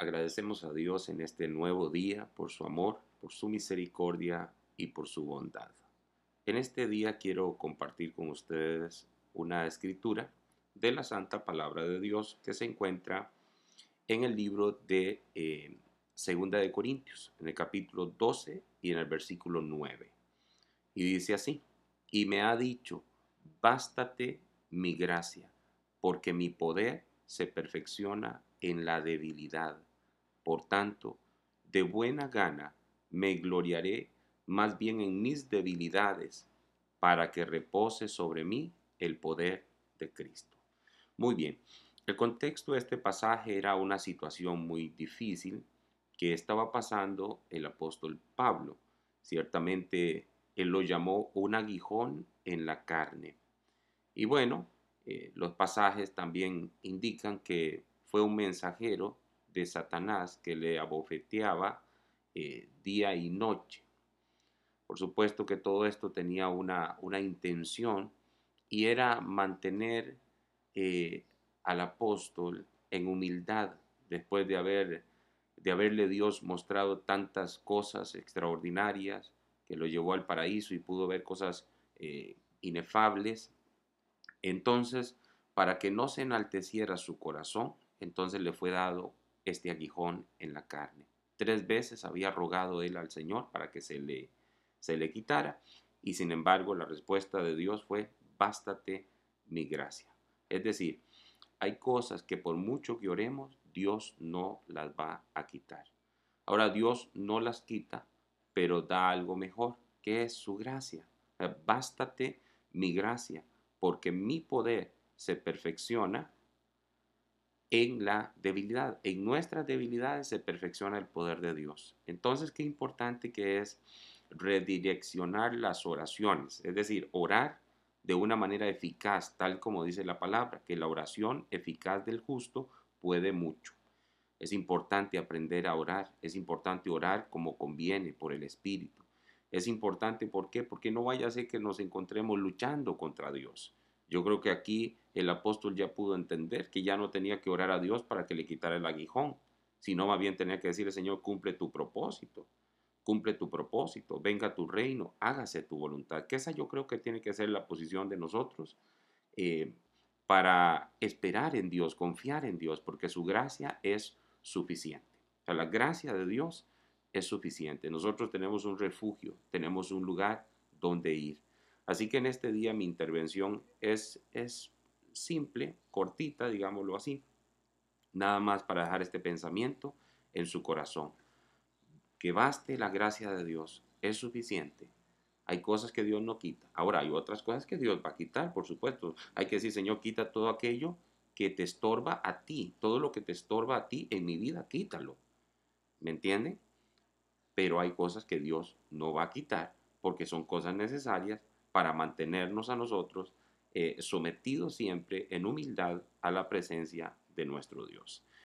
Agradecemos a Dios en este nuevo día por su amor, por su misericordia y por su bondad. En este día quiero compartir con ustedes una escritura de la Santa Palabra de Dios que se encuentra en el libro de eh, Segunda de Corintios, en el capítulo 12 y en el versículo 9. Y dice así, y me ha dicho, bástate mi gracia, porque mi poder se perfecciona en la debilidad. Por tanto, de buena gana me gloriaré más bien en mis debilidades, para que repose sobre mí el poder de Cristo. Muy bien, el contexto de este pasaje era una situación muy difícil que estaba pasando el apóstol Pablo. Ciertamente él lo llamó un aguijón en la carne. Y bueno, eh, los pasajes también indican que fue un mensajero de Satanás que le abofeteaba eh, día y noche. Por supuesto que todo esto tenía una, una intención y era mantener eh, al apóstol en humildad después de, haber, de haberle Dios mostrado tantas cosas extraordinarias que lo llevó al paraíso y pudo ver cosas eh, inefables. Entonces, para que no se enalteciera su corazón, entonces le fue dado este aguijón en la carne. Tres veces había rogado él al Señor para que se le, se le quitara y sin embargo la respuesta de Dios fue, bástate mi gracia. Es decir, hay cosas que por mucho que oremos, Dios no las va a quitar. Ahora Dios no las quita, pero da algo mejor, que es su gracia. Bástate mi gracia, porque mi poder se perfecciona en la debilidad. En nuestras debilidades se perfecciona el poder de Dios. Entonces, qué importante que es redireccionar las oraciones, es decir, orar de una manera eficaz, tal como dice la palabra, que la oración eficaz del justo puede mucho. Es importante aprender a orar, es importante orar como conviene por el Espíritu. Es importante, ¿por? Porque no vaya a ser que nos encontremos luchando contra Dios. Yo creo que aquí el apóstol ya pudo entender que ya no tenía que orar a Dios para que le quitara el aguijón, sino más bien tenía que decirle, Señor, cumple tu propósito, cumple tu propósito, venga tu reino, hágase tu voluntad. Que esa yo creo que tiene que ser la posición de nosotros eh, para esperar en Dios, confiar en Dios, porque su gracia es suficiente. La gracia de Dios es suficiente. Nosotros tenemos un refugio, tenemos un lugar donde ir. Así que en este día mi intervención es, es simple, cortita, digámoslo así. Nada más para dejar este pensamiento en su corazón. Que baste la gracia de Dios, es suficiente. Hay cosas que Dios no quita. Ahora hay otras cosas que Dios va a quitar, por supuesto. Hay que decir, Señor, quita todo aquello que te estorba a ti. Todo lo que te estorba a ti en mi vida, quítalo. ¿Me entienden? Pero hay cosas que Dios no va a quitar porque son cosas necesarias para mantenernos a nosotros eh, sometidos siempre en humildad a la presencia de nuestro Dios.